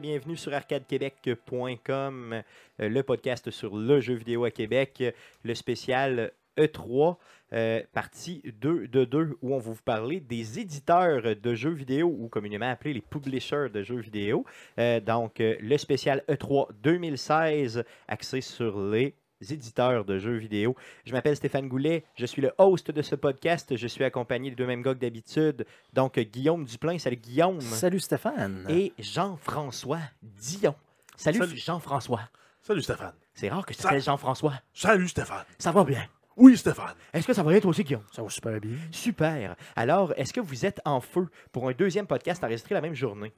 Bienvenue sur arcadequebec.com, euh, le podcast sur le jeu vidéo à Québec, le spécial E3, euh, partie 2 de 2, où on va vous parler des éditeurs de jeux vidéo, ou communément appelés les publishers de jeux vidéo. Euh, donc, le spécial E3 2016, axé sur les éditeurs de jeux vidéo. Je m'appelle Stéphane Goulet, je suis le host de ce podcast. Je suis accompagné des deux mêmes gars que d'habitude. Donc, Guillaume Duplain, salut Guillaume. Salut Stéphane. Et Jean-François Dion. Salut, Salut. Jean-François. Salut Stéphane. C'est rare que tu t'appelles Jean-François. Salut Stéphane. Ça va bien? Oui Stéphane. Est-ce que ça va bien toi aussi, Guillaume? Ça va super bien. Super. Alors, est-ce que vous êtes en feu pour un deuxième podcast enregistré la même journée?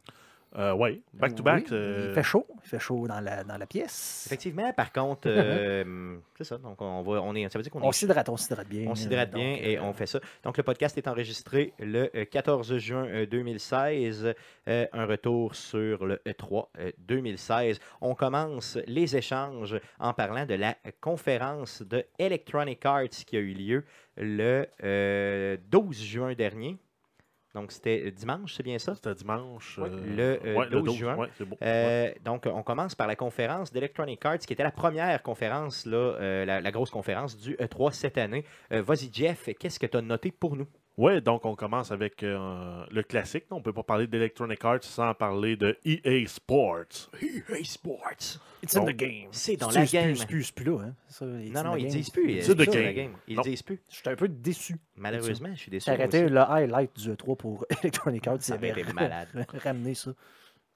Euh, ouais, back to Oui, back. euh, Il fait chaud. Il fait chaud dans la, dans la pièce. Effectivement, par contre, euh, c'est ça. Donc, on va, on est, ça veut dire qu'on On est s'hydrate, on s'hydrate bien. On s'hydrate Donc, bien et euh, on fait ça. Donc, le podcast est enregistré le euh, 14 juin euh, 2016. Euh, un retour sur le E3 euh, 2016. On commence les échanges en parlant de la conférence de Electronic Arts qui a eu lieu le euh, 12 juin dernier. Donc, c'était dimanche, c'est bien ça? C'était dimanche. Euh, le, euh, ouais, 12 juin. ouais, c'est beau. Ouais. Euh, donc, on commence par la conférence d'Electronic Arts, qui était la première conférence, là, euh, la, la grosse conférence du E3 cette année. Euh, Vas-y, Jeff, qu'est-ce que tu as noté pour nous? Ouais, donc on commence avec euh, le classique. On ne peut pas parler d'Electronic Arts sans parler de EA Sports. EA Sports. It's in Donc, the game. C'est dans C'est- la c'est game. plus- C'est plus, c'est plus là. Hein. Ça, it's Non, in non, ils disent plus. It's in the c'est ça, la game. Ils disent plus. J'étais un peu déçu. Malheureusement, je suis déçu. Aussi. le highlight du E3 pour Electronic Arts. Ça avait été malade. ramené ça.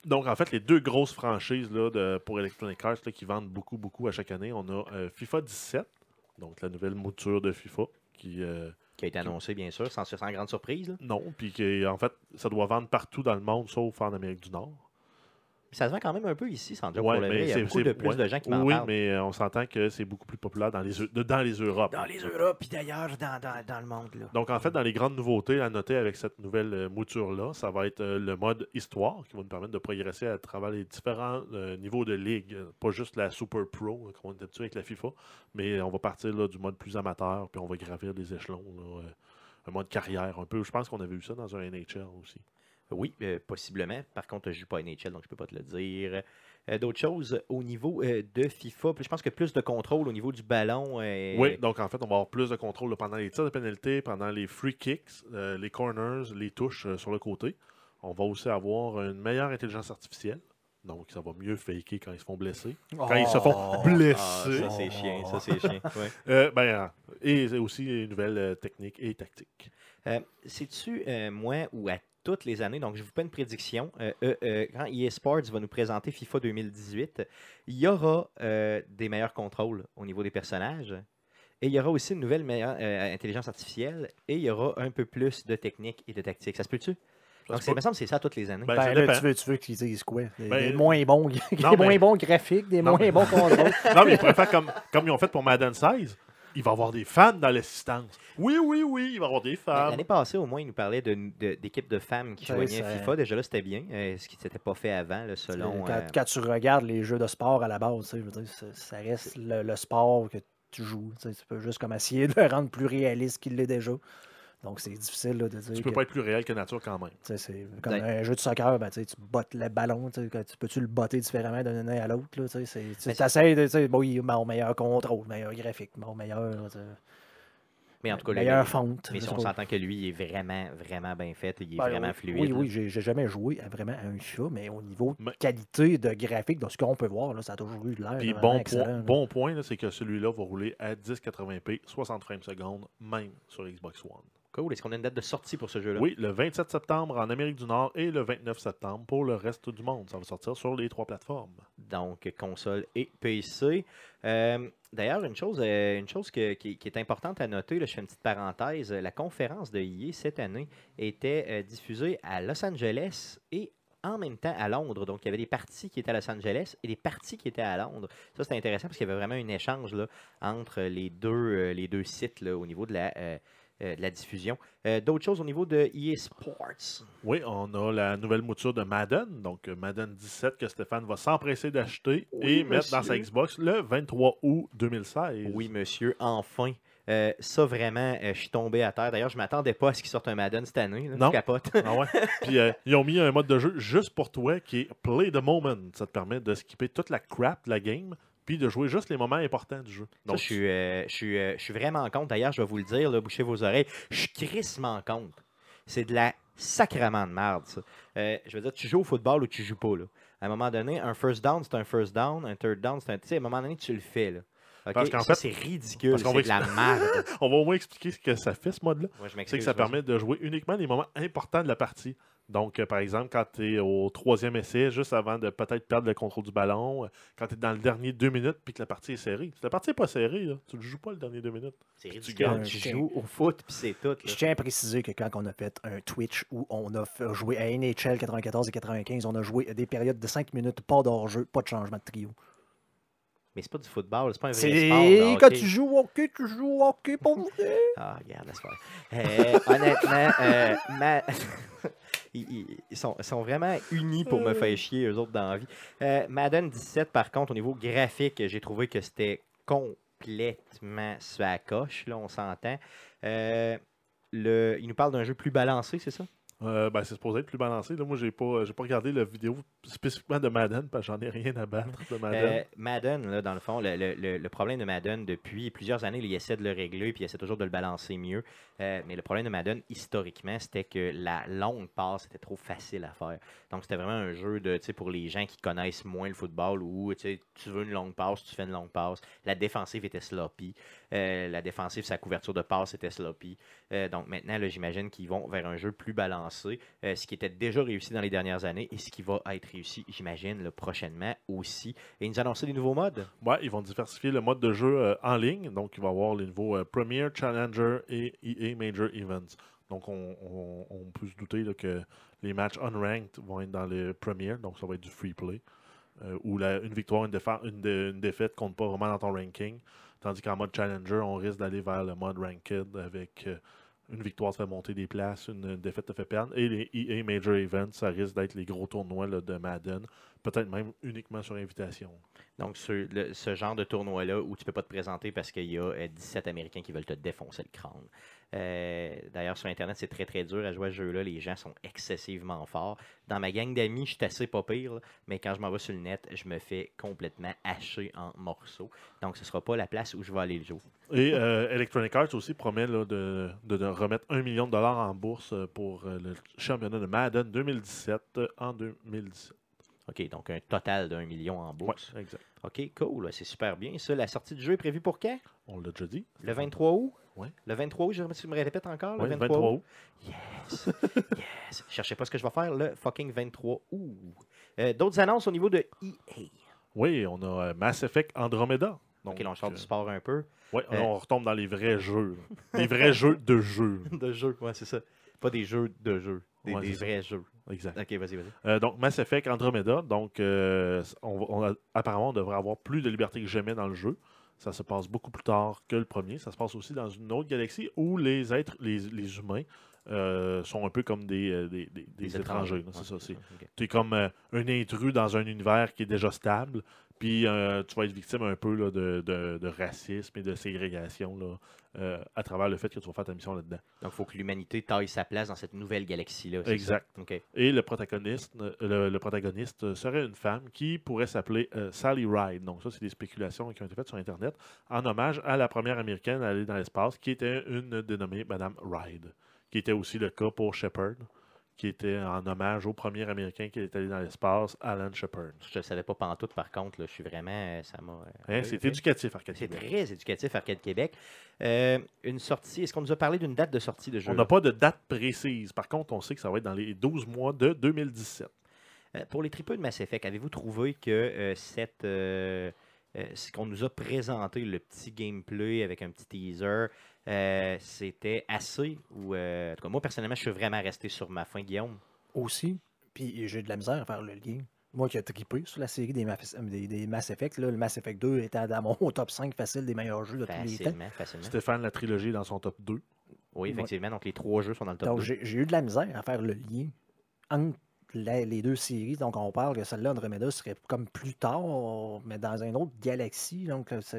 Donc, en fait, les deux grosses franchises là, de, pour Electronic Arts là, qui vendent beaucoup, beaucoup à chaque année, on a euh, FIFA 17, donc la nouvelle mouture de FIFA, qui, euh, Qui a été annoncé, bien sûr, sans, sans grande surprise. là. non, puis en fait, ça doit vendre partout dans le monde, sauf en Amérique du Nord. Puis ça se vend quand même un peu ici, sans dire Ouais, pour le mais vrai. Il y a beaucoup de plus ouais. de gens qui m'en Oui, parlent. mais euh, on s'entend que c'est beaucoup plus populaire dans les, Eu- de- dans les Europes. Dans les Europes, puis d'ailleurs, dans, dans, dans le monde. Là. Donc, en fait, dans les grandes nouveautés à noter avec cette nouvelle euh, mouture-là, ça va être euh, le mode histoire qui va nous permettre de progresser à travers les différents euh, niveaux de ligue. Pas juste la Super Pro, euh, comme on est habitué avec la FIFA, mais on va partir là, du mode plus amateur, puis on va gravir des échelons. là, euh, un mode carrière un peu. Je pense qu'on avait vu ça dans un NHL aussi. Oui, euh, possiblement. Par contre, je ne joue pas à NHL, donc je ne peux pas te le dire. Euh, D'autres choses au niveau euh, de FIFA, je pense que plus de contrôle au niveau du ballon. Oui, donc en fait, on va avoir plus de contrôle là, pendant les tirs de pénalité, pendant les free kicks, les corners, les touches sur le côté. On va aussi avoir une meilleure intelligence artificielle. Donc, ça va mieux faker quand ils se font blesser. Quand ils se font Oh. blesser. Ah, ça, c'est chiant. Ça, c'est chiant. ouais. Euh, ben, euh, et aussi une nouvelle euh, technique et tactique. Euh, euh, moi, ou à toutes les années, donc je vous fais une prédiction, euh, euh, euh, quand EA Sports va nous présenter FIFA 2018, il y aura euh, des meilleurs contrôles au niveau des personnages, et il y aura aussi une nouvelle meilleure euh, intelligence artificielle, et il y aura un peu plus de technique et de tactique. Ça se peut-tu? Ça Donc, il me semble que c'est ça toutes les années. Ben, Ben, là, tu veux, tu veux qu'ils disent quoi? Des, Ben, des moins bons, des non, moins mais- bons graphiques, des Non, moins bons contrôles. Non, mais ils pourraient faire comme, comme ils ont fait pour Madden 16. Il va y avoir des fans dans l'assistance. Oui, oui, oui, il va y avoir des Mais fans. L'année passée, au moins, il nous parlait de- de- d'équipes de, femmes qui joignaient FIFA. Déjà là, c'était bien, euh, ce qui ne s'était pas fait avant, là, selon... quand, euh, quand tu regardes les jeux de sport à la base, tu sais, je veux dire, ça, ça reste le, le sport que tu joues. tu peux juste comme essayer de le rendre plus réaliste qu'il l'est déjà. Donc c'est difficile là, de dire. Tu peux que- pas être plus réel que nature quand même. C'est comme Ben- un jeu de soccer, ben, tu bottes le ballon, tu peux-tu le botter différemment d'un année à l'autre? là, tu essaies de, bon, oui, bon, meilleur contrôle, meilleur graphique, bon, meilleur, mais en tout cas, meilleure le- fonte. mais si on s'entend que lui, il est vraiment, vraiment bien fait. Il est Ben, vraiment oui, fluide. Oui, oui, j'ai j'ai jamais joué à vraiment à un FIFA, mais au niveau de Mais- qualité de graphique, dans ce qu'on peut voir, là, ça a toujours eu de l'air. Puis bon, excellent, point, là. bon point, là, c'est que celui-là va rouler à 1080p, 60 frames secondes, même sur Xbox One. Cool. Est-ce qu'on a une date de sortie pour ce jeu-là? Oui, le 27 septembre en Amérique du Nord et le 29 septembre pour le reste du monde. Ça va sortir sur les trois plateformes. Donc, console et PC. Euh, D'ailleurs, une chose, euh, une chose que- qui, qui est importante à noter, là, je fais une petite parenthèse, la conférence de EA cette année était euh, diffusée à Los Angeles et en même temps à Londres. Donc, il y avait des parties qui étaient à Los Angeles et des parties qui étaient à Londres. Ça, c'était intéressant parce qu'il y avait vraiment un échange là, entre les deux, les deux sites là, au niveau de la, euh, euh, de la diffusion. Euh, D'autres choses au niveau de EA Sports? Oui, on a la nouvelle mouture de Madden, donc euh, Madden 17 que Stéphane va s'empresser d'acheter Oui, et mettre dans sa. Xbox le 23 août 2016. Oui, monsieur, enfin. Euh, ça, vraiment, euh, je suis tombé à terre. D'ailleurs, je m'attendais pas à ce qu'ils sortent un Madden cette année. là. Non. Je capote. Ah ouais. Puis euh, ils ont mis un mode de jeu juste pour toi qui est Play the Moment. Ça te permet de skipper toute la crap de la game, puis de jouer juste les moments importants du jeu. Ça, Donc, je, suis, euh, je, suis, euh, je suis vraiment contre. D'ailleurs, je vais vous le dire, là, bouchez vos oreilles. Je suis crissement contre. C'est de la sacrement de merde, ça. Euh, je veux dire, tu joues au football ou tu joues pas. Là. À un moment donné, un first down, c'est un first down. Un third down, c'est un. Tu sais, à un moment donné, tu le fais. Là. Parce qu'en fait- c'est ridicule. C'est de la merde. on va au moins expliquer ce que ça fait, ce mode-là. Je C'est que ça permet de jouer uniquement les moments importants de la partie. Donc, euh, par exemple, quand tu es au troisième essai, juste avant de peut-être perdre le contrôle du ballon, euh, quand tu es dans le dernier deux minutes puis que la partie est serrée. Si la partie n'est pas serrée, là, tu ne joues pas le dernier deux minutes. C'est tu gagnes. Tu joues au foot, puis c'est tout. là. Je tiens à préciser que quand on a fait un Twitch où on a joué à NHL 94 et 95, on a joué des périodes de 5 minutes, pas d'hors-jeu, pas de changement de trio. Mais c'est pas du football, c'est pas un vrai sport. quand tu joues au hockey, tu joues au hockey pour vrai. Ah, regarde, laisse faire. Euh, honnêtement, euh, ma- ils, ils- ils sont, ils sont vraiment unis pour me faire chier, eux autres, dans la vie. Euh, Madden 17, par contre, au niveau graphique, j'ai trouvé que c'était complètement sur la coche, là, on s'entend. Euh, le, il nous parle d'un jeu plus balancé, c'est ça? Euh, ben, c'est supposé être plus balancé. Là, moi, j'ai pas, pas regardé la vidéo spécifiquement de Madden parce que j'en ai rien à battre de Madden. Euh, Madden, là, dans le fond, le, le- le- problème de Madden depuis plusieurs années, il essaie de le régler puis il essaie toujours de le balancer mieux. Euh, mais le problème de Madden, historiquement, c'était que la longue passe était trop facile à faire. Donc, c'était vraiment un jeu de, pour les gens qui connaissent moins le football où tu veux une longue passe, tu fais une longue passe. La défensive était sloppy. Euh, la défensive, sa couverture de passe était sloppy. Euh, donc, maintenant, j'imagine qu'ils vont vers un jeu plus balancé, euh, ce qui était déjà réussi dans les dernières années et ce qui va être réussi, j'imagine, là, prochainement aussi. Et ils nous annonçaient des nouveaux modes. Ouais, ils vont diversifier le mode de jeu en ligne. Donc, il va y avoir les niveaux euh, Premier, Challenger et EA Major Events. Donc, on, peut se douter que les matchs unranked vont être dans le Premier. Donc, ça va être du free play. euh, où une victoire, une, une, dé- une défaite compte pas vraiment dans ton ranking. Tandis qu'en mode Challenger, on risque d'aller vers le mode Ranked avec euh, une victoire te fait monter des places, une défaite te fait perdre. Et les EA Major Events, ça risque d'être les gros tournois de Madden. Peut-être même uniquement sur invitation. Donc, ce, genre de tournoi-là où tu peux pas te présenter parce qu'il y a euh, 17 Américains qui veulent te défoncer le crâne. Euh, D'ailleurs, sur Internet, c'est très très dur à jouer à ce jeu-là. Les gens sont excessivement forts. Dans ma gang d'amis, je suis assez pas pire, là, mais quand je m'en vais sur le net, je me fais complètement hacher en morceaux. Donc, ce sera pas la place où je vais aller le jouer. Et euh, Electronic Arts aussi promet là, de, de- de remettre un million de dollars en bourse pour euh, le championnat de Madden 2017 euh, en 2017. OK, donc un total d'un million en Ouais, bourse. exact. OK, cool, c'est super bien. Ça, la sortie du jeu est prévue pour quand? On l'a déjà dit. Le 23 août? Ouais. Le 23 août, je me répètes encore? Ouais, le 23 août. Yes! yes! Cherchez pas ce que je vais faire le fucking 23 août. Euh, D'autres annonces au niveau de EA. Oui, on a euh, Mass Effect Andromeda. Donc, ok, là, on sort euh, du sport un peu. Euh, on retombe dans les vrais jeux. Les vrais jeux de jeux. de jeux, ouais, c'est ça. Pas des jeux de jeux, des, Ouais, des c'est ça. vrais jeux. Exact. Ok, vas-y, vas-y. Euh, donc, Mass Effect Andromeda. Donc, euh, on a- apparemment, on devrait avoir plus de liberté que jamais dans le jeu. Ça se passe beaucoup plus tard que le premier. Ça se passe aussi dans une autre galaxie où les êtres, les, les humains, euh, sont un peu comme des, des, des- des étrangers. C'est ça. Tu es comme euh, un intrus dans un univers qui est déjà stable. Puis euh, tu vas être victime un peu là, de, de- de racisme et de ségrégation là, à travers le fait que tu vas faire ta mission là-dedans. Donc, il faut que l'humanité taille sa place dans cette nouvelle galaxie-là. Exact. Et le protagoniste, le, le protagoniste serait une femme qui pourrait s'appeler Sally Ride. Donc ça, c'est des spéculations qui ont été faites sur Internet en hommage à la première américaine à aller dans l'espace, qui était une dénommée Madame Ride, qui était aussi le cas pour Shepard, qui était en hommage au premier américain qui est allé dans l'espace, Alan Shepard. Je ne savais pas pantoute, par contre. Là, je suis vraiment... euh, Ça m'a... euh, Hein, c'est éducatif, Arcade C'est Québec. très éducatif, Arcade Québec. Euh, une sortie, est-ce qu'on nous a parlé d'une date de sortie de jeu? On n'a pas de date précise. Par contre, on sait que ça va être dans les 12 mois de 2017. Euh, pour les tripeux de Mass Effect, avez-vous trouvé que euh, cette, euh, euh, ce qu'on nous a présenté, le petit gameplay avec un petit teaser, euh, c'était assez ou euh, en tout cas, moi personnellement, je suis vraiment resté sur ma fin, Guillaume. Aussi, puis j'ai de la misère à faire le lien. Moi qui ai trippé sur la série des, Mass- des, des Mass Effect, là, le Mass Effect 2 était dans mon top 5 facile des meilleurs jeux de tous les temps. Facilement, facilement. Stéphane, la trilogie est dans son top 2. Oui, effectivement. Donc les trois jeux sont dans le top Donc 2. j'ai j'ai eu de la misère à faire le lien entre la- les deux séries. Donc, on parle que celle-là, Andromeda, serait comme plus tard, mais dans une autre galaxie. Donc, ça,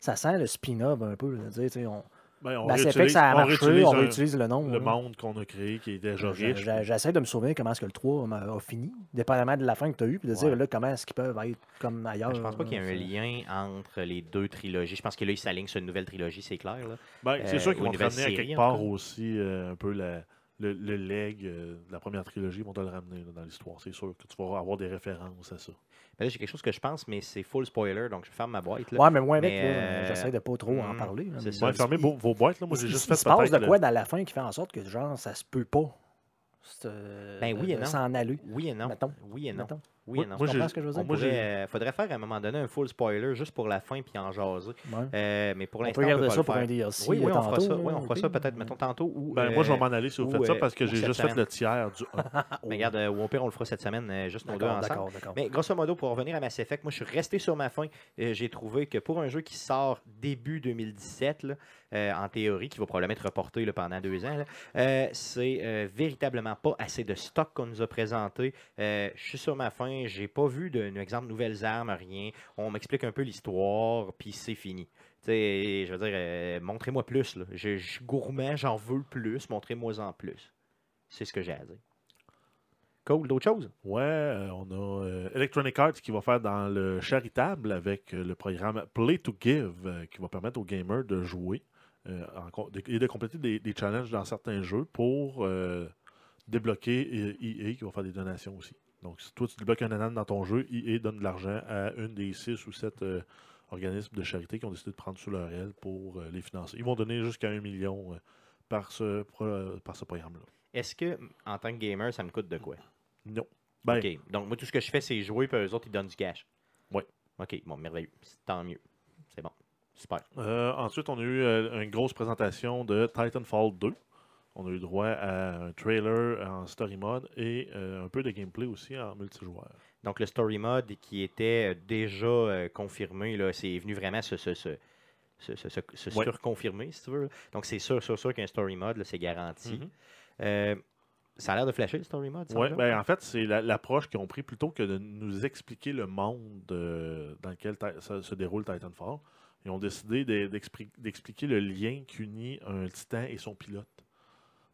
ça sent le spin-off un peu. dire, tu on, Ben, on Mass Effect, réutilise- ça a on marché, réutilise on un- réutilise le nom. le hein. monde qu'on a créé qui est déjà riche. J'essaie de me souvenir comment est-ce que le 3 m'a- a fini, dépendamment de la fin que tu as eue, puis de dire là, comment est-ce qu'ils peuvent être comme ailleurs. Je pense pas qu'il y ait un lien entre les deux trilogies. Je pense que là, ils s'alignent sur une nouvelle trilogie, c'est clair. Là. Ben, c'est Euh, sûr qu'ils vont ramener à quelque part aussi euh, un peu la- le, le leg euh, de la première trilogie. Ils vont te le ramener là, dans l'histoire. C'est sûr que tu vas avoir des références à ça. Ben là, j'ai quelque chose que je pense, mais c'est full spoiler, donc je ferme ma boîte. Là. Ouais, mais moi, avec, Mais, là, euh, j'essaie de pas trop en hmm, parler. là, c'est mais- ça. Ouais, fermez vos, vos boîtes. Là. Moi, il- j'ai il- juste il fait se passe de quoi dans la fin qui fait en sorte que, genre, ça se peut pas euh, Ben oui et de non. s'en aller. Oui et non. Mettons. Oui et non. mettons? Oui Moi- non. moi, j'ai- comprends ce que je veux dire? moi, pourrait, euh, faudrait faire à un moment donné un full spoiler juste pour la fin puis en jaser. Ouais. Euh, mais pour On l'instant, peut on garder peut ça pas pour le un faire. DLC. Oui, oui, on fera ça. Oui, on fera ça peut-être, mettons, tantôt. Ou, Ben, moi, je vais euh, m'en aller si vous ou, faites ça euh, parce que j'ai juste fait semaine. le tiers du 1. Mais regarde, euh, ou au pire, on le fera cette semaine, euh, juste nos deux ensemble. d'accord, d'accord. Mais grosso modo, pour revenir à Mass Effect, moi je suis resté sur ma fin. Euh, J'ai trouvé que pour un jeu qui sort début 2017, là, euh, en théorie, qui va probablement être reporté là, pendant deux ans, là, euh, c'est euh, véritablement pas assez de stock qu'on nous a présenté. Euh, je suis sur ma fin, j'ai pas vu de, un exemple de nouvelles armes, rien. On m'explique un peu l'histoire, puis c'est fini. Tu sais, je veux dire, euh, montrez-moi plus. là. Je, suis gourmand, j'en veux plus, montrez-moi en plus. C'est ce que j'ai à dire. Cool, d'autres choses? Ouais, euh, on a euh, Electronic Arts qui va faire dans le charitable avec le programme Play to Give qui va permettre aux gamers de jouer et de compléter des, des challenges dans certains jeux pour débloquer EA qui va faire des donations aussi. Donc, si toi tu débloques un anan dans ton jeu, EA donne de l'argent à une des six ou sept euh, organismes de charité qui ont décidé de prendre sous leur aile pour euh, les financer. Ils vont donner jusqu'à un million euh, par ce, par ce programme-là. Est-ce que, en tant que gamer, ça me coûte de quoi? Non. Ben, OK. Donc, moi, tout ce que je fais, c'est jouer, puis eux autres, ils donnent du cash. Ouais. OK. Bon, merveilleux. Tant mieux. C'est bon. Super. Ensuite, on a eu une grosse présentation de Titanfall 2. On a eu droit à un trailer en story mode et euh, un peu de gameplay aussi en multijoueur. Donc, le story mode qui était euh, déjà euh, confirmé, c'est venu vraiment se, se, se, se, se- se- se Ouais. surconfirmer, si tu veux. Donc, c'est sûr, sûr, sûr qu'un story mode, c'est garanti. Mhm. Euh, ça a l'air de flasher, le story mode, semble? ben, en fait, c'est la- l'approche qu'ils ont pris plutôt que de nous expliquer le monde euh, dans lequel ça se déroule Titanfall. Ils ont décidé de- d'expli- d'expliquer le lien qui unit un titan et son pilote.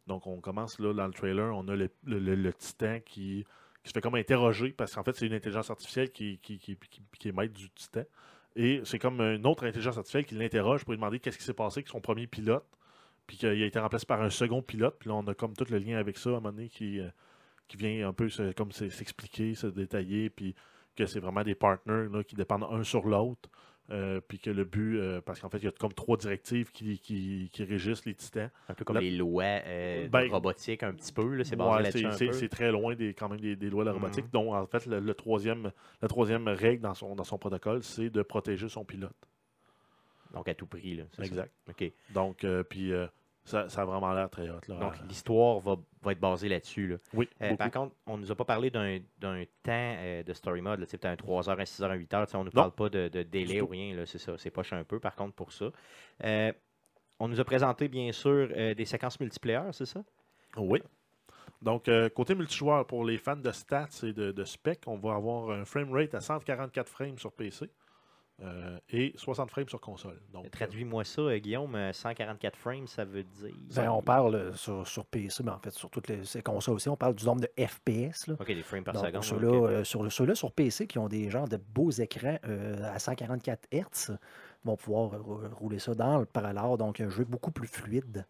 Donc, on commence là dans le trailer, on a le, le- le- titan qui, qui se fait comme interroger parce qu'en fait, c'est une intelligence artificielle qui, qui, qui- est maître du titan. Et c'est comme une autre intelligence artificielle qui l'interroge pour lui demander qu'est-ce qui s'est passé avec son premier pilote. Puis qu'il a été remplacé par un second pilote. Puis là, on a comme tout le lien avec ça à un moment donné qui, euh, qui vient un peu comme se- s'expliquer, se détailler. Puis que c'est vraiment des partners là, qui dépendent un sur l'autre. Euh, puis que le but, euh, parce qu'en fait, il y a comme trois directives qui, qui, qui régissent les titans. Un peu comme les lois euh, Ben, robotique, un petit peu. là, C'est Ouais, c'est- c'est très loin des, quand même des, des lois de la robotique. Mhm. Donc, en fait, le, le troisième, la troisième règle dans son, dans son protocole, c'est de protéger son pilote. Donc, à tout prix. Là, c'est ça. Exact. OK. Donc, puis ça, ça a vraiment l'air très hot. Là, Donc, l'histoire va, va être basée là-dessus. Là. oui, Euh, par contre, on nous a pas parlé d'un temps euh, de story mode. tu Peut-être un 3 heures, un 6 heures, un 8 heures. tu sais, On ne nous Non. parle pas de, de délai ou rien. là, C'est ça. C'est poche un peu, par contre, pour ça. Euh, on nous a présenté, bien sûr, des séquences multiplayer, c'est ça? Oui. Donc, côté multijoueur, pour les fans de stats et de, de spec, on va avoir un framerate à 144 frames sur PC euh, et 60 frames sur console. Donc, Traduis-moi ça, euh, Guillaume. euh, 144 frames, ça veut dire. Ben, on parle euh, sur, sur PC, mais en fait, sur toutes les, ces consoles aussi, on parle du nombre de FPS. Là. OK, des frames par Donc, seconde. ceux-là, euh, sur, ceux-là sur PC qui ont des genres de beaux écrans euh, à 144 Hz vont pouvoir euh, rou- rouler ça dans le parallèle, donc un jeu beaucoup plus fluide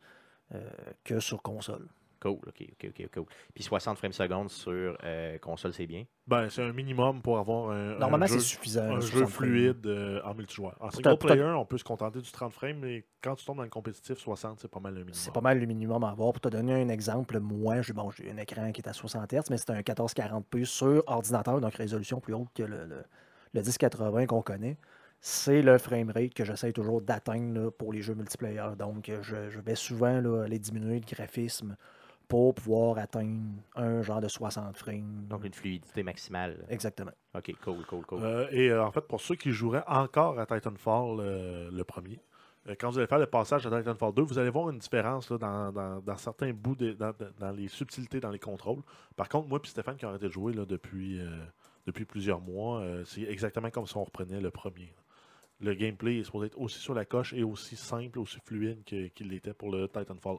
euh, que sur console. Cool, OK, OK, OK, cool. Puis 60 frames secondes sur euh, console, c'est bien? ben, c'est un minimum pour avoir un, Normalement, c'est suffisant. un 60 jeu fluide euh, en multijoueur. En single player, on peut se contenter du 30 frames, mais quand tu tombes dans le compétitif, 60, c'est pas mal le minimum. C'est pas mal le minimum à avoir. Pour te donner un exemple, moi, j'ai bon, un écran qui est à 60 Hz, mais c'est un 1440p sur ordinateur, donc résolution plus haute que le, le, le 1080 qu'on connaît. C'est le framerate que j'essaie toujours d'atteindre pour les jeux multiplayer. Donc, je, je vais souvent là, aller diminuer le graphisme pour pouvoir atteindre un genre de 60 frames. Donc, une fluidité maximale. Exactement. OK, cool, cool, cool. Euh, et euh, en fait, pour ceux qui joueraient encore à Titanfall, euh, le premier, euh, quand vous allez faire le passage à Titanfall 2, vous allez voir une différence là, dans, dans- dans certains bouts, de- dans, les subtilités dans les contrôles. Par contre, moi et Stéphane qui a arrêté de jouer là, depuis, euh, depuis plusieurs mois, euh, c'est exactement comme si on reprenait le premier. là. Le gameplay est supposé être aussi sur la coche et aussi simple, aussi fluide que- qu'il l'était pour le Titanfall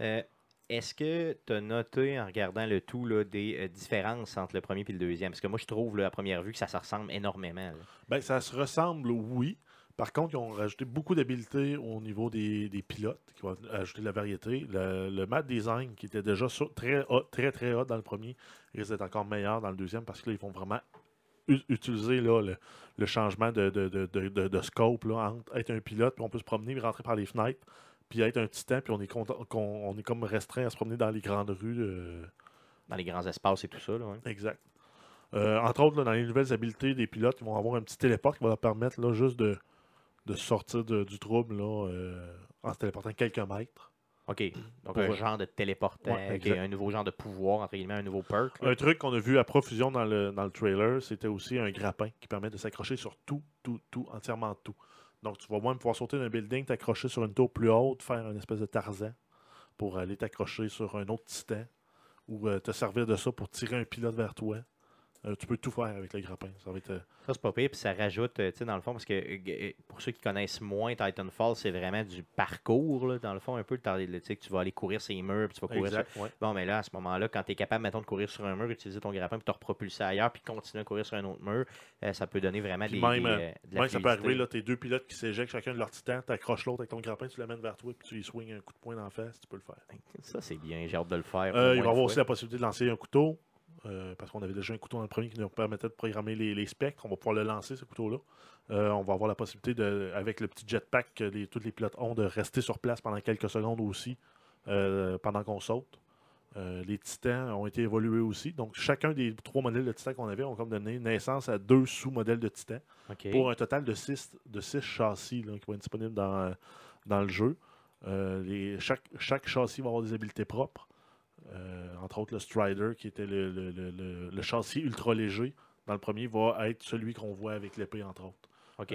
1. Est-ce que tu as noté en regardant le tout là, des euh, différences entre le premier et le deuxième? Parce que moi, je trouve à première vue que ça se ressemble énormément. Ben, ça se ressemble, oui. Par contre, ils ont rajouté beaucoup d'habiletés au niveau des, des pilotes, qui vont ajouter de la variété. Le, map design, qui était déjà très, haut- très, très hot dans le premier, risque d'être encore meilleur dans le deuxième parce que là, ils vont vraiment utiliser le, le changement de, de, de, de- scope entre être un pilote, puis on peut se promener, puis rentrer par les fenêtres, puis être un titan, puis on est, content- qu'on- on est comme restreint à se promener dans les grandes rues. euh, Dans les grands espaces et tout ça. Là, ouais. Exact. Euh, entre autres, là, dans les nouvelles habiletés des pilotes, ils vont avoir un petit téléport qui va leur permettre là, juste de, de sortir de- du trouble là, euh, en se téléportant quelques mètres. OK. Donc, Pour- un genre de téléportant, Ouais, un nouveau genre de pouvoir, entre guillemets, un nouveau perk. là. Un truc qu'on a vu à profusion dans le, dans le trailer, c'était aussi un grappin qui permet de s'accrocher sur tout, tout, tout, entièrement tout. Donc, tu vas même pouvoir sauter d'un building, t'accrocher sur une tour plus haute, faire une espèce de Tarzan pour aller t'accrocher sur un autre titan ou euh, te servir de ça pour tirer un pilote vers toi. Euh, tu peux tout faire avec le grappin. Ça va être. euh, Ça, c'est pas pire, puis ça rajoute, euh, tu sais, dans le fond, parce que pour ceux qui connaissent moins Titanfall, c'est vraiment du parcours, là, dans le fond, un peu, tu sais, tu vas aller courir ces murs, puis tu vas courir sur- exact, ouais. Bon, mais là, à ce moment-là, quand tu es capable, mettons, de courir sur un mur, utiliser ton grappin, puis te repropulser ailleurs, puis continuer à courir sur un autre mur, euh, ça peut donner vraiment Puis des, même, de la ça peut arriver, là, tes deux pilotes qui s'éjectent chacun de leur titan, t'accroches l'autre avec ton grappin, tu l'amènes vers toi, puis tu y swings un coup de poing dans la face, tu peux le faire. Ça, c'est bien, j'ai hâte de le faire. il va y avoir aussi la possibilité de lancer un couteau, euh, parce qu'on avait déjà un couteau dans le premier qui nous permettait de programmer les, les spectres. On va pouvoir le lancer, ce couteau-là. Euh, on va avoir la possibilité, de, avec le petit jetpack que les, tous les pilotes ont, de rester sur place pendant quelques secondes aussi, euh, pendant qu'on saute. Les titans ont été évolués aussi. Donc, chacun des trois modèles de titans qu'on avait ont comme donné naissance à deux sous-modèles de titans pour un total de 6 de six châssis là, qui vont être disponibles dans, dans le jeu. Les, chaque, chaque châssis va avoir des habiletés propres. Euh, entre autres, le Strider, qui était le, le- le- le- châssis ultra léger, dans le premier, va être celui qu'on voit avec l'épée, entre autres.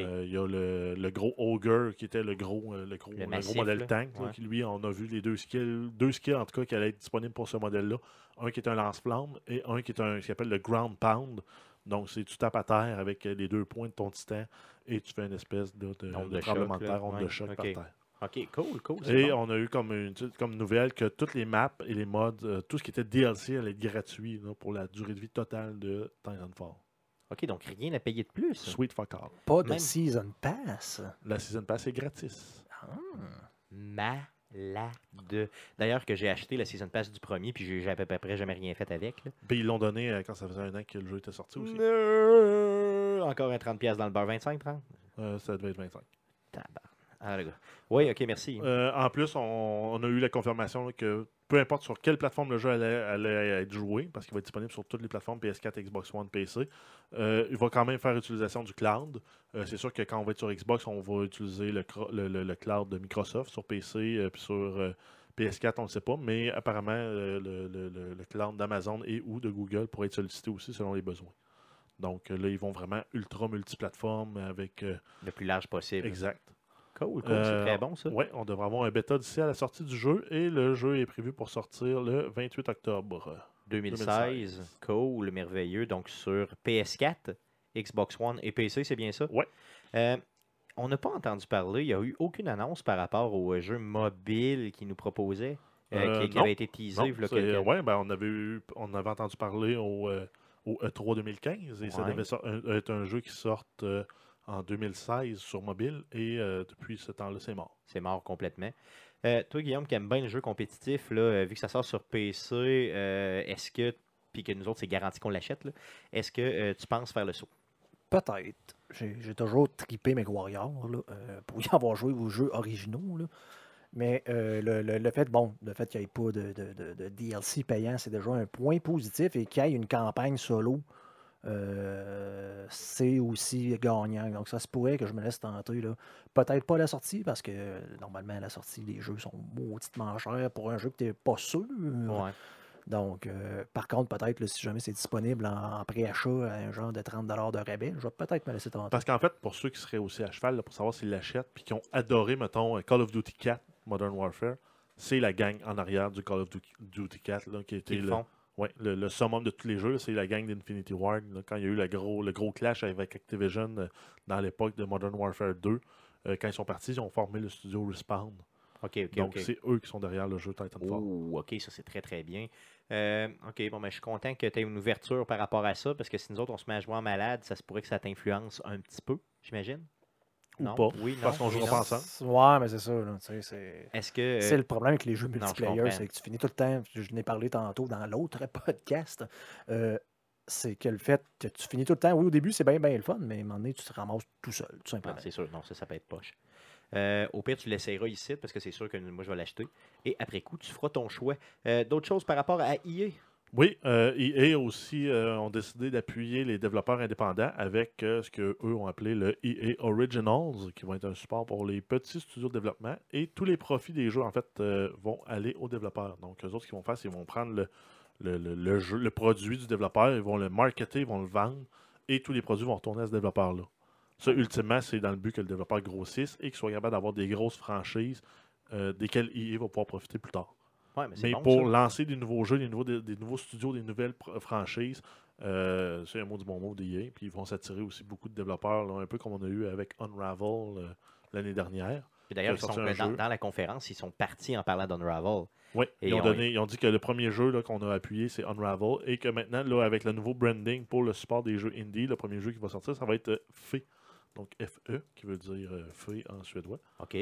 Euh, Il y a le, le gros Ogre, qui était le gros, euh, le gros, gros modèle là. tank, là, qui lui, on a vu les deux skills, deux skills en tout cas qui allaient être disponibles pour ce modèle-là. Un qui est un lance-flamme et un qui est un ce qu'il appelle le Ground Pound. Donc, c'est tu tapes à terre avec les deux points de ton titan et tu fais une espèce de, de, Onde de de tremblement choc, de terre, onde de choc par terre. OK, cool, cool. Et bon. on a eu comme, une, comme nouvelle que toutes les maps et les mods, euh, tout ce qui était DLC allait être gratuit là, pour la durée de vie totale de Titanfall. OK, donc rien à payer de plus. Sweet fuck all. Pas de Même- Season Pass. La Season Pass est gratis. Malade. D'ailleurs, que j'ai acheté la Season Pass du premier, puis j'ai à peu près jamais rien fait avec. là. Puis ils l'ont donné euh, quand ça faisait un an que le jeu était sorti aussi. Encore un 30$ piastres dans le beurre, 25, 30? Euh, ça devait être 25. Tabarnak. Ah. Oui, ok, merci. Euh, en plus, on, on a eu la confirmation là, que peu importe sur quelle plateforme le jeu allait, allait être joué, parce qu'il va être disponible sur toutes les plateformes PS4, Xbox One, PC, euh, il va quand même faire utilisation du cloud. Euh, c'est sûr que quand on va être sur Xbox, on va utiliser le, cro- le- le- le cloud de Microsoft sur PC, puis sur euh, PS4, on ne sait pas, mais apparemment, le, cloud d'Amazon et ou de Google pourrait être sollicité aussi selon les besoins. Donc là, ils vont vraiment ultra multiplateforme avec. euh, Le plus large possible. exact. Cool, cool. Euh, c'est très bon, ça. Oui, on devrait avoir un bêta d'ici à la sortie du jeu et le jeu est prévu pour sortir le 28 octobre. 2016. 2016. Cool, merveilleux. Donc sur PS4, Xbox One et PC, c'est bien ça? Ouais. Euh, on n'a pas entendu parler, il n'y a eu aucune annonce par rapport au euh, jeu mobile qui nous proposait, euh, Euh, qui, avait été teasé. Ouais, ben, on, avait eu- on avait entendu parler au, euh, au E3 2015 et ça devait être un jeu qui sorte euh, en 2016 sur mobile et euh, depuis ce temps-là, c'est mort. C'est mort complètement. Euh, toi, Guillaume, qui aime bien le jeu compétitif, là, euh, vu que ça sort sur PC, euh, est-ce que, puis que nous autres, c'est garanti qu'on l'achète, là, est-ce que euh, tu penses faire le saut? Peut-être. J'ai toujours tripé mes Warriors là, euh, pour y avoir joué aux jeux originaux. là. Mais euh, le, le- le fait, bon, le fait qu'il n'y ait pas de, de- de- de DLC payant, c'est déjà un point positif. Et qu'il y ait une campagne solo, euh, c'est aussi gagnant. Donc ça se pourrait que je me laisse tenter. là. Peut-être pas à la sortie, parce que euh, normalement, à la sortie, les jeux sont mauditement chers pour un jeu que tu n'es pas sûr. Ouais. Donc, euh, par contre, peut-être, si jamais c'est disponible en, en préachat à un genre de 30 de rabais, je vais peut-être me laisser tenter. Parce qu'en fait, pour ceux qui seraient aussi à cheval, là, pour savoir s'ils l'achètent, puis qui ont adoré, mettons, Call of Duty 4, Modern Warfare, c'est la gang en arrière du Call of Du- Duty 4 là, qui était le le, font. Ouais, le, le summum de tous les jeux. C'est la gang d'Infinity Ward. là, quand il y a eu le gros, le gros clash avec Activision euh, dans l'époque de Modern Warfare 2, euh, quand ils sont partis, ils ont formé le studio Respawn. OK, OK, Donc, c'est eux qui sont derrière le jeu Titanfall. Oh, OK, ça c'est très très bien. Euh, OK, bon, ben, je suis content que tu aies une ouverture par rapport à ça, parce que si nous autres on se met à jouer en malade, ça se pourrait que ça t'influence un petit peu, j'imagine. Ou Non? pas, Oui, parce non, qu'on oui, jouera non. pas ensemble. Ouais, mais c'est ça. là, tu sais, c'est... Est-ce que. euh, C'est le problème avec les jeux je multiplayer, c'est que tu finis tout le temps, je n'ai parlé tantôt dans l'autre podcast, euh, c'est que le fait que tu finis tout le temps, oui, au début, c'est bien, bien le fun, mais à un moment donné, tu te ramasses tout seul, tout Ah, simplement. c'est sûr, non, ça, ça peut être poche. Euh, au pire, tu l'essayeras ici parce que c'est sûr que moi je vais l'acheter. Et après coup, tu feras ton choix. Euh, D'autres choses par rapport à E EA Oui, euh, EA aussi euh, ont décidé d'appuyer les développeurs indépendants avec euh, ce qu'eux ont appelé le EA Originals, qui vont être un support pour les petits studios de développement. Et tous les profits des jeux, en fait, euh, vont aller aux développeurs. Donc, eux autres, ce qu'ils vont faire, c'est qu'ils vont prendre le, le, jeu, le produit du développeur, ils vont le marketer, ils vont le vendre, et tous les produits vont retourner à ce développeur-là. Ça, ultimement, c'est dans le but que le développeur grossisse et qu'il soit capable d'avoir des grosses franchises desquelles EA va pouvoir profiter plus tard. Ouais, mais c'est Mais bon, pour ça. lancer des nouveaux jeux, des nouveaux, des, des nouveaux studios, des nouvelles franchises, euh, c'est un mot du bon mot d'EA. Puis ils vont s'attirer aussi beaucoup de développeurs, là, un peu comme on a eu avec Unravel euh, l'année dernière. D'ailleurs, dans, dans la conférence, ils sont partis en parlant d'Unravel. Oui, Et ils ont, on- donné, ils ont dit que le premier jeu qu'on a appuyé, c'est Unravel. Et que maintenant, là, avec le nouveau branding pour le support des jeux indie, le premier jeu qui va sortir, ça va être euh, FE. Donc FE, qui veut dire fée en suédois. OK.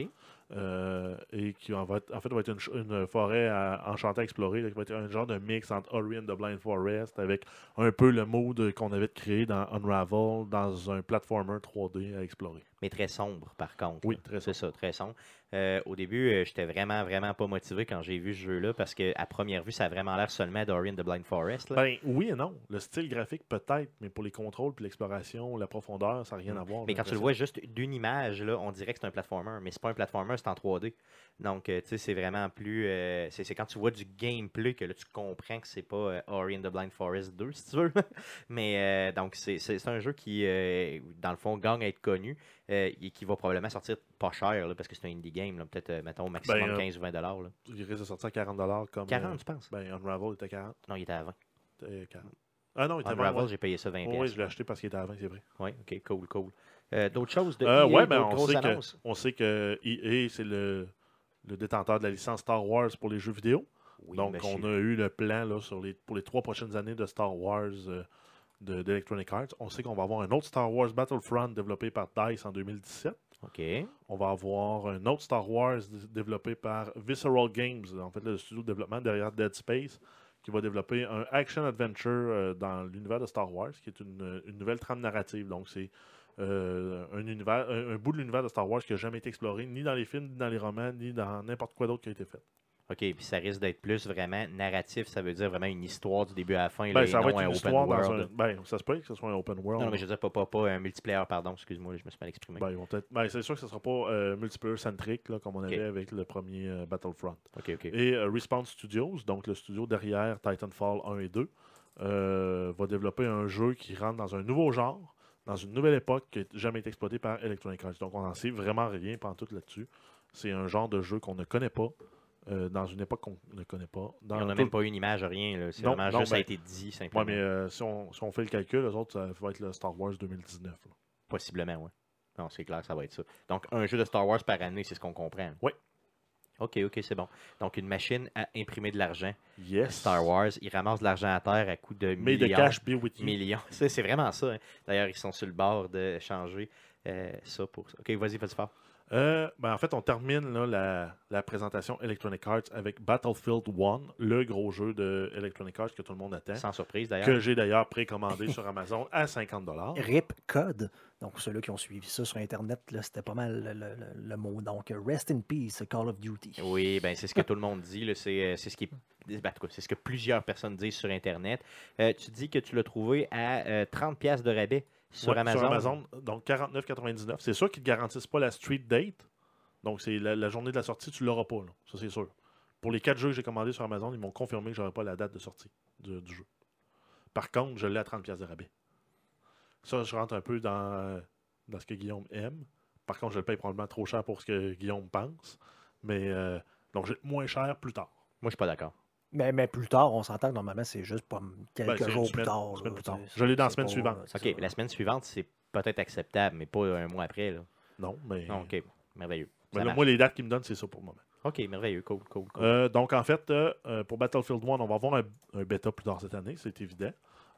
Euh, et qui en, va être- en fait va être une, forêt à, enchantée à explorer, là, qui va être un genre de mix entre Ori and the Blind Forest avec un peu le mode qu'on avait créé dans Unravel dans un platformer 3D à explorer. Mais très sombre, par contre. Oui, très C'est ça, très sombre. Euh, au début, euh, j'étais vraiment, vraiment pas motivé quand j'ai vu ce jeu-là parce qu'à première vue, ça a vraiment l'air seulement d'Ori and the Blind Forest. là. Ben oui et non. Le style graphique peut-être, mais pour les contrôles puis l'exploration, la profondeur, ça n'a rien à voir. Mais quand tu le vois juste d'une image, là, on dirait que c'est un platformer, mais c'est pas un platformer, c'est en 3D. Donc, euh, tu sais, c'est vraiment plus. euh, c'est quand tu vois du gameplay que là, tu comprends que c'est pas euh, Ori and the Blind Forest 2, si tu veux. mais euh, donc, c'est un jeu qui, dans le fond, gagne à être connu et qui va probablement sortir pas cher là, parce que c'est un indie game. Peut-être, mettons, au maximum Ben, euh, 15 ou 20 dollars. là. Il risque de sortir à 40$ comme. 40, euh, tu penses? ben Unravel était 40. Non, il était à 20. était 40. Ah non, il était 20. Unravel, j'ai payé ça 20 Oui, je l'ai acheté parce qu'il était à 20, c'est vrai. Oui, ok, cool, cool. Euh, D'autres choses de Euh, EA, ouais, ben, on sait, que, annonces? on sait que EA, c'est le, le détenteur de la licence Star Wars pour les jeux vidéo. Oui, Donc, monsieur. on a eu le plan là, sur les, pour les trois prochaines années de Star Wars euh, de- d'Electronic Arts. On sait qu'on va avoir un autre Star Wars Battlefront développé par DICE en 2017. OK. On va avoir un autre Star Wars développé par Visceral Games, en fait le studio de développement derrière Dead Space, qui va développer un action-adventure euh, dans l'univers de Star Wars, qui est une, une nouvelle trame narrative. Donc c'est euh, un, univers, un, un bout de l'univers de Star Wars qui n'a jamais été exploré, ni dans les films, ni dans les romans, ni dans n'importe quoi d'autre qui a été fait. OK, puis ça risque d'être plus vraiment narratif, ça veut dire vraiment une histoire du début à la fin, là, Ben, et ça va être un une open histoire dans world. un. Ben, ça se peut que ce soit un open world. Non, mais je veux dire pas, pas, pas un multiplayer, pardon, excuse-moi, là, je me suis mal exprimé. Ben, ils vont peut-être- ben, c'est sûr que ce ne sera pas euh, multiplayer-centrique là, comme on avait avec le premier euh, Battlefront. OK, OK. Et euh, Respawn Studios, donc le studio derrière Titanfall 1 et 2, euh, va développer un jeu qui rentre dans un nouveau genre, dans une nouvelle époque qui n'a jamais été exploitée par Electronic Arts. Donc on n'en sait vraiment rien tout là-dessus. C'est un genre de jeu qu'on ne connaît pas, euh, dans une époque qu'on ne connaît pas. Dans on n'a même pas eu une image, rien, c'est vraiment juste ça a été dit, simplement. Ouais, mais euh, si, on, si on fait le calcul, les autres, ça va être le Star Wars 2019. là. Possiblement, oui. Non, c'est clair que ça va être ça. Donc, un jeu de Star Wars par année, c'est ce qu'on comprend. Oui. OK, OK, c'est bon. Donc, une machine à imprimer de l'argent. Yes. Star Wars, ils ramassent de l'argent à terre à coût de the millions. cash be with you. millions. C'est c'est vraiment ça. hein. D'ailleurs, ils sont sur le bord de changer euh, ça pour ça. OK, vas-y, vas-y fort. Euh, ben, en fait, on termine là, la, la présentation Electronic Arts avec Battlefield 1, le gros jeu de Electronic Arts que tout le monde attend. Sans surprise, d'ailleurs. que j'ai d'ailleurs précommandé sur Amazon à 50 RIP Code. Donc, ceux-là qui ont suivi ça sur Internet, c'était pas mal le, le- le- le mot. Donc, Rest in Peace, Call of Duty. Oui, ben c'est ce que tout le monde dit. C'est euh, c'est ce qui est- ben, c'est ce que plusieurs personnes disent sur Internet. Euh, tu dis que tu l'as trouvé à euh, 30$ piastres de rabais sur, Ouais, Amazon. donc 49,99. C'est sûr qu'ils ne garantissent pas la street date. Donc, c'est la, la journée de la sortie, tu ne l'auras pas. là. Ça, c'est sûr. pour les quatre jeux que j'ai commandés sur Amazon, ils m'ont confirmé que j'aurais pas la date de sortie du, du jeu. Par contre, je l'ai à 30$ piastres de rabais. Ça, je rentre un peu dans, dans ce que Guillaume aime. Par contre, je le paye probablement trop cher pour ce que Guillaume pense. Mais euh, donc, j'ai moins cher plus tard. Moi, je suis pas d'accord. Mais, mais plus tard, on s'entend que normalement, c'est juste pas quelques Ben, une jours semaine- plus tard. là, plus Je l'ai dans la semaine pas- suivante. c'est OK, ça. la semaine suivante, c'est peut-être acceptable, mais pas un mois après. Là. Non, mais. Non, OK, merveilleux. mais là, moi, les dates qu'ils me donnent, c'est ça pour le moment. OK, merveilleux, cool, cool, cool. Euh, donc, en fait, euh, euh, pour Battlefield 1, on va avoir un, un bêta plus tard cette année, c'est évident.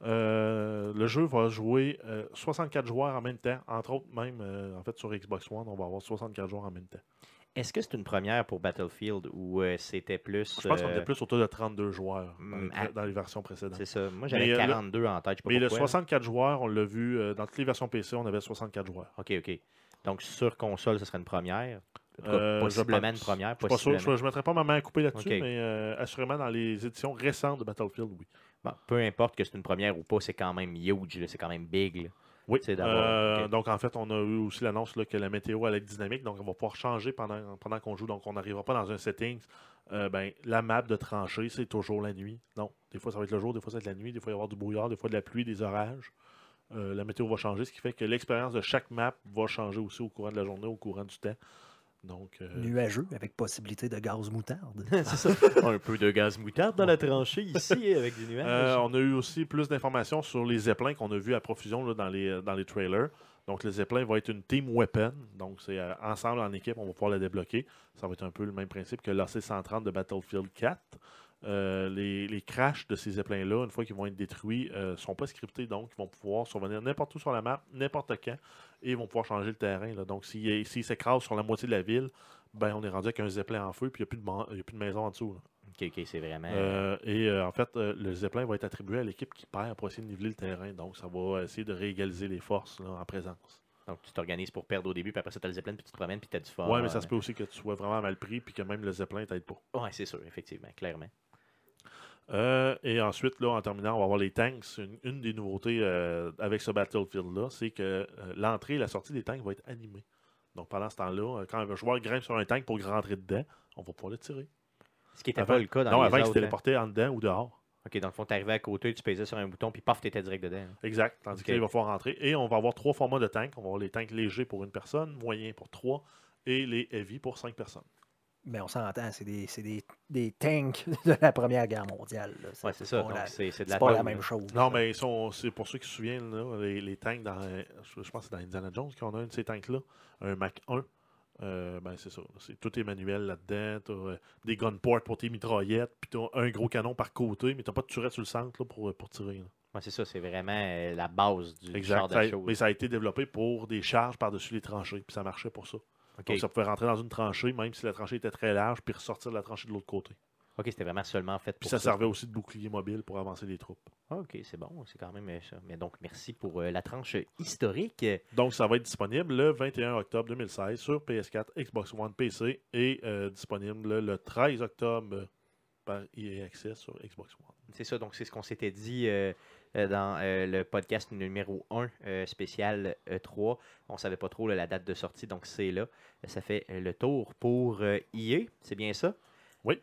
Euh, le jeu va jouer euh, 64 joueurs en même temps, entre autres, même euh, en fait sur Xbox One, on va avoir 64 joueurs en même temps. Est-ce que c'est une première pour Battlefield ou euh, c'était plus. Je pense qu'on euh, était plus autour de 32 joueurs dans, mm, les- ah. dans les versions précédentes. C'est ça. Moi, j'avais euh, le- 42 en tête. Je sais pas Mais le pourquoi. 64 joueurs, on l'a vu euh, dans toutes les versions PC, on avait 64 joueurs. OK, OK. Donc, sur console, ce serait une première? Cas, Euh, je possiblement une première. Je Possiblement. je ne mettrai pas ma main à couper là-dessus, mais euh, assurément dans les éditions récentes de Battlefield, oui. Bon, peu importe que c'est une première ou pas, c'est quand même huge. C'est quand même big. là. Oui. Euh, ok. Donc, en fait, on a eu aussi l'annonce que la météo allait être dynamique. Donc, on va pouvoir changer pendant, pendant qu'on joue. Donc, on n'arrivera pas dans un setting. euh, ben, la map de tranchée, c'est toujours la nuit. Non. Des fois, ça va être le jour, des fois, ça va être la nuit. Des fois, il va y avoir du brouillard, des fois, de la pluie, des orages. Euh, la météo va changer, ce qui fait que l'expérience de chaque map va changer aussi au courant de la journée, au courant du temps. Donc, euh, Nuageux avec possibilité de gaz moutarde. c'est ça. Un peu de gaz moutarde dans la tranchée ici avec des nuages. Euh, on a eu aussi plus d'informations sur les zeppelins qu'on a vus à profusion là, dans, les, dans les trailers. Donc, le zeppelin va être une team weapon. Donc, c'est euh, ensemble en équipe, on va pouvoir la débloquer. Ça va être un peu le même principe que l'AC-130 de Battlefield 4. Euh, les, les crashs de ces zeppelins-là, une fois qu'ils vont être détruits, ne sont pas scriptés. Donc, ils vont pouvoir survenir n'importe où sur la map, n'importe quand, et ils vont pouvoir changer le terrain. là. Donc, s'ils s'écrasent sur la moitié de la ville, ben, on est rendu avec un zeppelin en feu, puis il n'y a, plus de a plus maison en dessous. là. OK, OK, c'est vraiment. Euh, et euh, en fait, euh, le Zeppelin va être attribué à l'équipe qui perd pour essayer de niveler le terrain. Donc, ça va essayer de réégaliser les forces là, en présence. Donc, tu t'organises pour perdre au début, puis après ça, tu as le Zeppelin, puis tu te promènes, puis tu as du fun. ouais, mais ça se peut aussi que tu sois vraiment mal pris puis que même le Zeppelin t'aide pas. Ouais, c'est sûr, effectivement, clairement. Euh, et ensuite, là, en terminant, on va avoir les tanks. Une, une des nouveautés euh, avec ce Battlefield-là, c'est que euh, l'entrée et la sortie des tanks va être animée. Donc, pendant ce temps-là, quand un joueur grimpe sur un tank pour rentrer dedans, on va pouvoir le tirer. Ce qui n'était pas le cas dans non, les avant, il se hein. téléportait en dedans ou dehors. OK, dans le fond, tu arrivais à côté, tu pesais sur un bouton, puis paf, tu étais direct dedans. hein. Exact. Tandis Ok. que là, il va pouvoir rentrer. Et on va avoir trois formats de tanks. On va avoir les tanks légers pour une personne, moyens pour trois, et les heavy pour cinq personnes. Mais on s'entend, c'est des, c'est des, des tanks de la Première Guerre mondiale. c'est ça. pas Donc, la- c'est la pas la même chose. Non, mais ils sont- c'est pour ceux qui se souviennent, là, les, les tanks dans. Je, pense que c'est dans Indiana Jones qu'on a un de ces tanks-là, un Mac 1. Euh, ben, c'est ça. C'est, tout est manuel là-dedans. T'as euh, des gun ports pour tes mitraillettes, puis t'as un gros canon par côté, mais t'as pas de turret sur le centre là, pour, pour tirer. Ouais, c'est ça, c'est vraiment euh, la base du Exact. genre de Ça a- choses. mais ça a été développé pour des charges par-dessus les tranchées, puis ça marchait pour ça. Donc, ça pouvait rentrer dans une tranchée, même si la tranchée était très large, puis ressortir de la tranchée de l'autre côté. OK, c'était vraiment seulement fait Puis pour ça servait aussi de bouclier mobile pour avancer les troupes. OK, c'est bon, c'est quand même euh, ça. Mais donc, merci pour euh, la tranche historique. Donc, ça va être disponible le 21 octobre 2016 sur PS4, Xbox One, PC et euh, disponible le 13 octobre par EA Access sur Xbox One. C'est ça, donc c'est ce qu'on s'était dit euh, dans euh, le podcast numéro 1 euh, spécial E3. On savait pas trop la date de sortie, donc c'est là. Ça fait euh, le tour pour euh, EA, c'est bien ça? Oui.